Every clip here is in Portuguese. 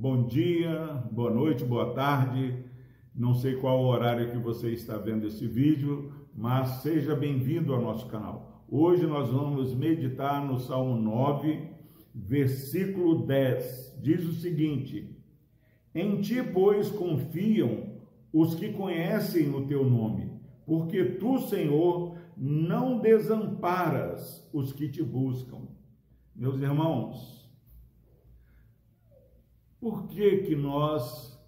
Bom dia, boa noite, boa tarde. Não sei qual horário que você está vendo esse vídeo, mas seja bem-vindo ao nosso canal. Hoje nós vamos meditar no Salmo 9, versículo 10. Diz o seguinte: Em ti, pois, confiam os que conhecem o teu nome, porque tu, Senhor, não desamparas os que te buscam. Meus irmãos, por que, que nós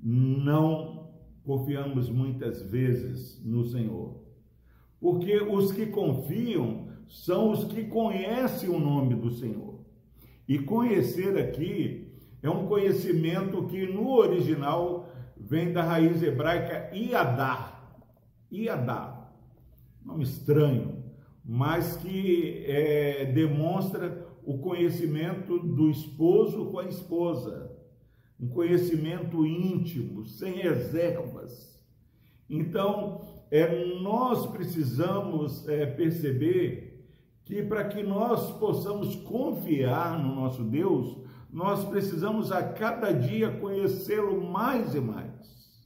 não confiamos muitas vezes no Senhor? Porque os que confiam são os que conhecem o nome do Senhor. E conhecer aqui é um conhecimento que no original vem da raiz hebraica iadá. Iadá. Nome estranho, mas que é, demonstra o conhecimento do esposo com a esposa, um conhecimento íntimo, sem reservas. Então, é, nós precisamos é, perceber que para que nós possamos confiar no nosso Deus, nós precisamos a cada dia conhecê-lo mais e mais.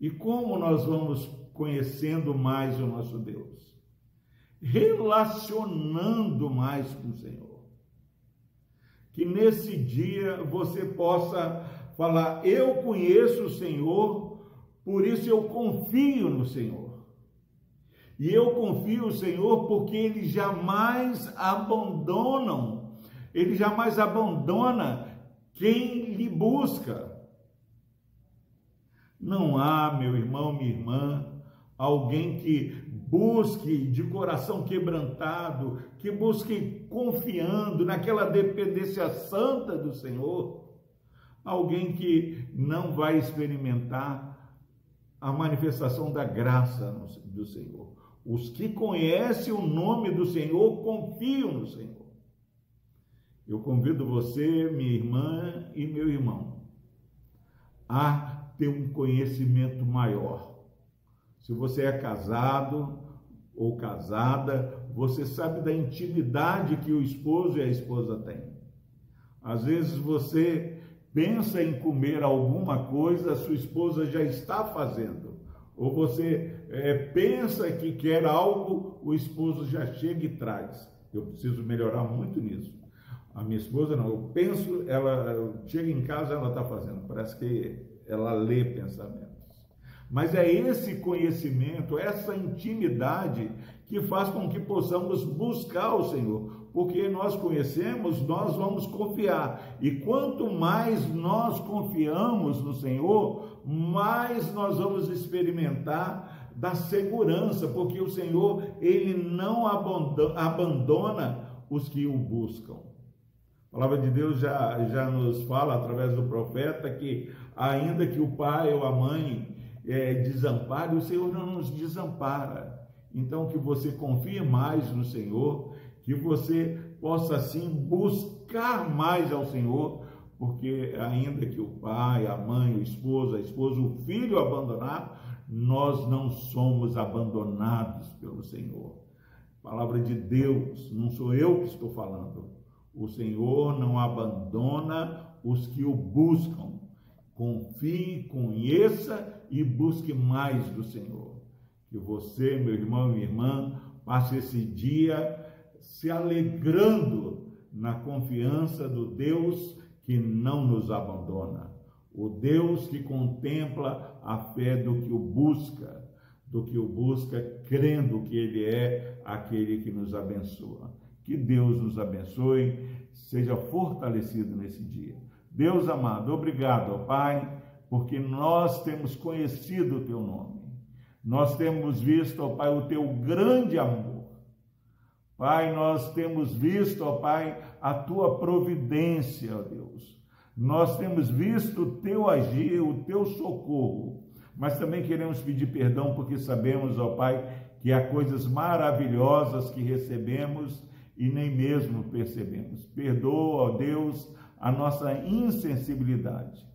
E como nós vamos conhecendo mais o nosso Deus? Relacionando mais com o Senhor que nesse dia você possa falar: Eu conheço o Senhor, por isso eu confio no Senhor. E eu confio no Senhor porque Ele jamais abandonam, Ele jamais abandona quem lhe busca. Não há, meu irmão, minha irmã, alguém que busque de coração quebrantado, que busque confiando naquela dependência santa do Senhor, alguém que não vai experimentar a manifestação da graça do Senhor. Os que conhecem o nome do Senhor confiam no Senhor. Eu convido você, minha irmã e meu irmão, a ter um conhecimento maior se você é casado ou casada, você sabe da intimidade que o esposo e a esposa têm. Às vezes você pensa em comer alguma coisa, sua esposa já está fazendo. Ou você é, pensa que quer algo, o esposo já chega e traz. Eu preciso melhorar muito nisso. A minha esposa não, eu penso, ela chega em casa, ela está fazendo. Parece que ela lê pensamento. Mas é esse conhecimento, essa intimidade que faz com que possamos buscar o Senhor, porque nós conhecemos, nós vamos confiar. E quanto mais nós confiamos no Senhor, mais nós vamos experimentar da segurança, porque o Senhor, ele não abandona os que o buscam. A palavra de Deus já, já nos fala através do profeta que, ainda que o pai ou a mãe é, desampare, o Senhor não nos desampara. Então, que você confie mais no Senhor, que você possa assim buscar mais ao Senhor, porque ainda que o pai, a mãe, o esposo, a esposa, o filho abandonar, nós não somos abandonados pelo Senhor. Palavra de Deus, não sou eu que estou falando. O Senhor não abandona os que o buscam. Confie, conheça e busque mais do Senhor. Que você, meu irmão e minha irmã, passe esse dia se alegrando na confiança do Deus que não nos abandona. O Deus que contempla a fé do que o busca, do que o busca crendo que Ele é aquele que nos abençoa. Que Deus nos abençoe, seja fortalecido nesse dia. Deus amado, obrigado, Pai, porque nós temos conhecido o teu nome. Nós temos visto, ó Pai, o teu grande amor. Pai, nós temos visto, ó Pai, a tua providência, ó Deus. Nós temos visto o teu agir, o teu socorro. Mas também queremos pedir perdão porque sabemos, ó Pai, que há coisas maravilhosas que recebemos e nem mesmo percebemos. Perdoa, ó Deus, a nossa insensibilidade.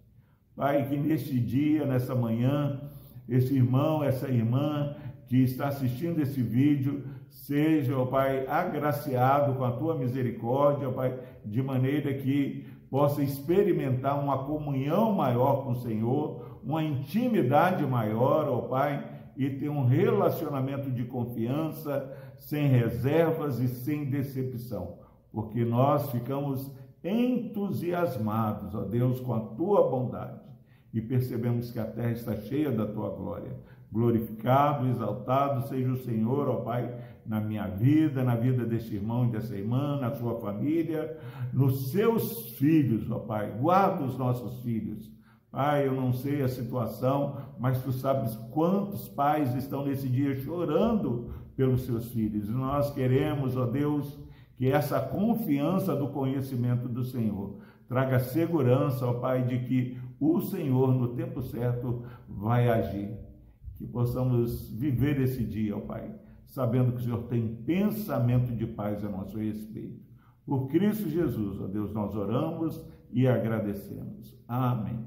Pai, que neste dia, nessa manhã, esse irmão, essa irmã que está assistindo esse vídeo, seja, ó Pai, agraciado com a tua misericórdia, ó Pai, de maneira que possa experimentar uma comunhão maior com o Senhor, uma intimidade maior, ó Pai, e ter um relacionamento de confiança, sem reservas e sem decepção, porque nós ficamos entusiasmados, ó Deus, com a tua bondade e percebemos que a terra está cheia da tua glória. Glorificado, exaltado seja o Senhor, ó Pai, na minha vida, na vida deste irmão e dessa irmã, na sua família, nos seus filhos, ó Pai. Guarda os nossos filhos. Pai, eu não sei a situação, mas tu sabes quantos pais estão nesse dia chorando pelos seus filhos. Nós queremos, ó Deus, que essa confiança do conhecimento do Senhor traga segurança, ó Pai, de que o Senhor, no tempo certo, vai agir. Que possamos viver esse dia, ó Pai, sabendo que o Senhor tem pensamento de paz a nosso respeito. Por Cristo Jesus, ó Deus, nós oramos e agradecemos. Amém.